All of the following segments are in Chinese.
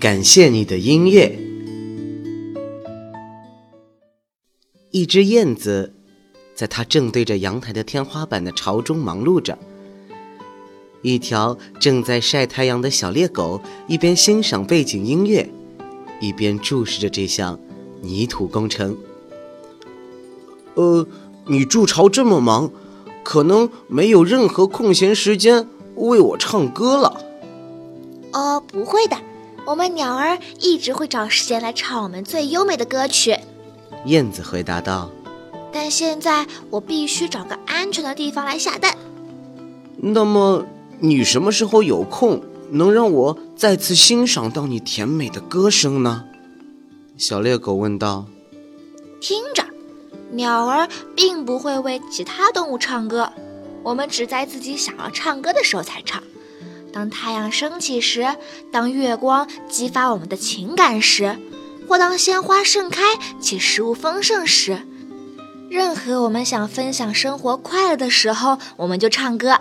感谢你的音乐。一只燕子在它正对着阳台的天花板的巢中忙碌着。一条正在晒太阳的小猎狗一边欣赏背景音乐，一边注视着这项泥土工程。呃，你筑巢这么忙，可能没有任何空闲时间为我唱歌了。哦，不会的。我们鸟儿一直会找时间来唱我们最优美的歌曲，燕子回答道。但现在我必须找个安全的地方来下蛋。那么你什么时候有空，能让我再次欣赏到你甜美的歌声呢？小猎狗问道。听着，鸟儿并不会为其他动物唱歌，我们只在自己想要唱歌的时候才唱。当太阳升起时，当月光激发我们的情感时，或当鲜花盛开且食物丰盛时，任何我们想分享生活快乐的时候，我们就唱歌。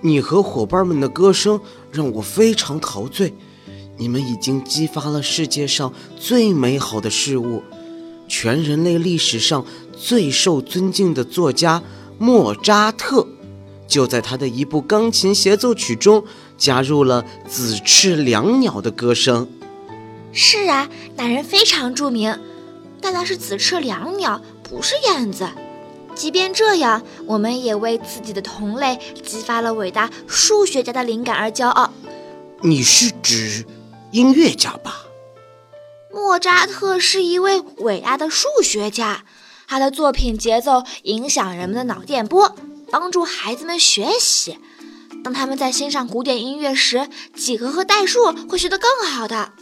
你和伙伴们的歌声让我非常陶醉，你们已经激发了世界上最美好的事物，全人类历史上最受尊敬的作家莫扎特。就在他的一部钢琴协奏曲中，加入了紫翅椋鸟的歌声。是啊，那人非常著名，但那是紫翅椋鸟，不是燕子。即便这样，我们也为自己的同类激发了伟大数学家的灵感而骄傲。你是指音乐家吧？莫扎特是一位伟大的数学家，他的作品节奏影响人们的脑电波。帮助孩子们学习。当他们在欣赏古典音乐时，几何和代数会学得更好的。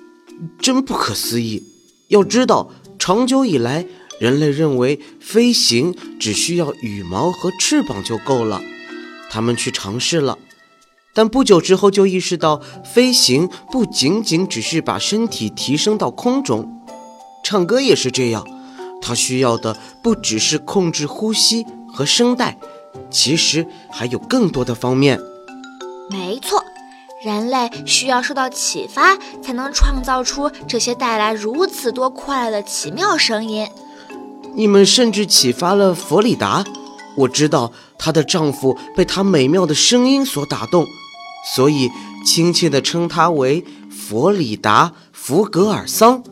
真不可思议！要知道，长久以来，人类认为飞行只需要羽毛和翅膀就够了。他们去尝试了，但不久之后就意识到，飞行不仅仅只是把身体提升到空中，唱歌也是这样。它需要的不只是控制呼吸和声带。其实还有更多的方面。没错，人类需要受到启发，才能创造出这些带来如此多快乐的奇妙声音。你们甚至启发了佛里达。我知道她的丈夫被她美妙的声音所打动，所以亲切地称她为佛里达·福格尔桑。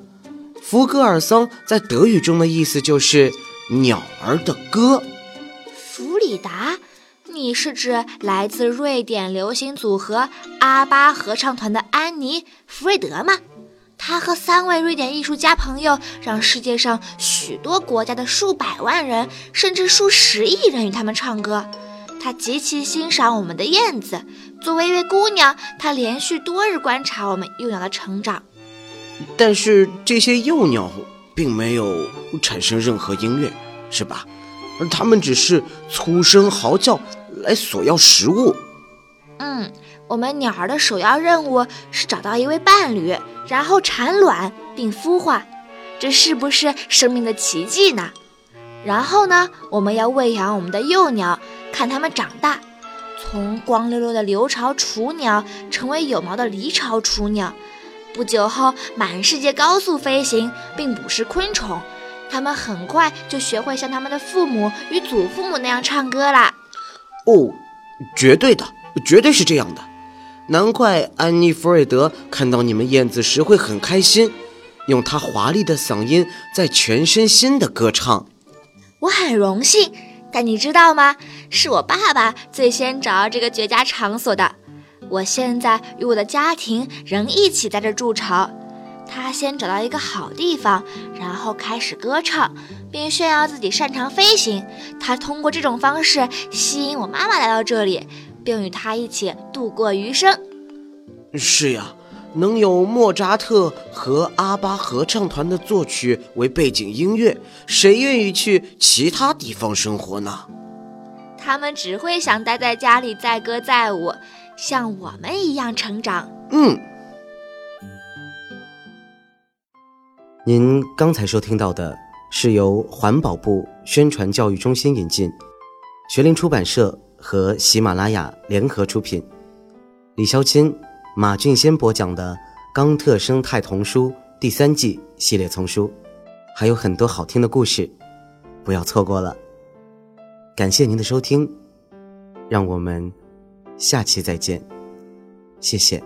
福格尔桑在德语中的意思就是“鸟儿的歌”。弗里达，你是指来自瑞典流行组合阿巴合唱团的安妮·弗瑞德吗？他和三位瑞典艺术家朋友，让世界上许多国家的数百万人，甚至数十亿人与他们唱歌。他极其欣赏我们的燕子。作为一位姑娘，她连续多日观察我们幼鸟的成长。但是这些幼鸟并没有产生任何音乐，是吧？而它们只是粗声嚎叫来索要食物。嗯，我们鸟儿的首要任务是找到一位伴侣，然后产卵并孵化，这是不是生命的奇迹呢？然后呢，我们要喂养我们的幼鸟，看它们长大，从光溜溜的留巢雏鸟成为有毛的离巢雏鸟，不久后满世界高速飞行并捕食昆虫。他们很快就学会像他们的父母与祖父母那样唱歌啦。哦，绝对的，绝对是这样的。难怪安妮·弗瑞德看到你们燕子时会很开心，用她华丽的嗓音在全身心的歌唱。我很荣幸，但你知道吗？是我爸爸最先找到这个绝佳场所的。我现在与我的家庭仍一起在这筑巢。他先找到一个好地方，然后开始歌唱，并炫耀自己擅长飞行。他通过这种方式吸引我妈妈来到这里，并与他一起度过余生。是呀，能有莫扎特和阿巴合唱团的作曲为背景音乐，谁愿意去其他地方生活呢？他们只会想待在家里载歌载舞，像我们一样成长。嗯，您刚才收听到的是由环保部宣传教育中心引进，学林出版社和喜马拉雅联合出品，李潇钦、马俊先播讲的《冈特生态童书》第三季系列丛书，还有很多好听的故事，不要错过了。感谢您的收听，让我们下期再见，谢谢。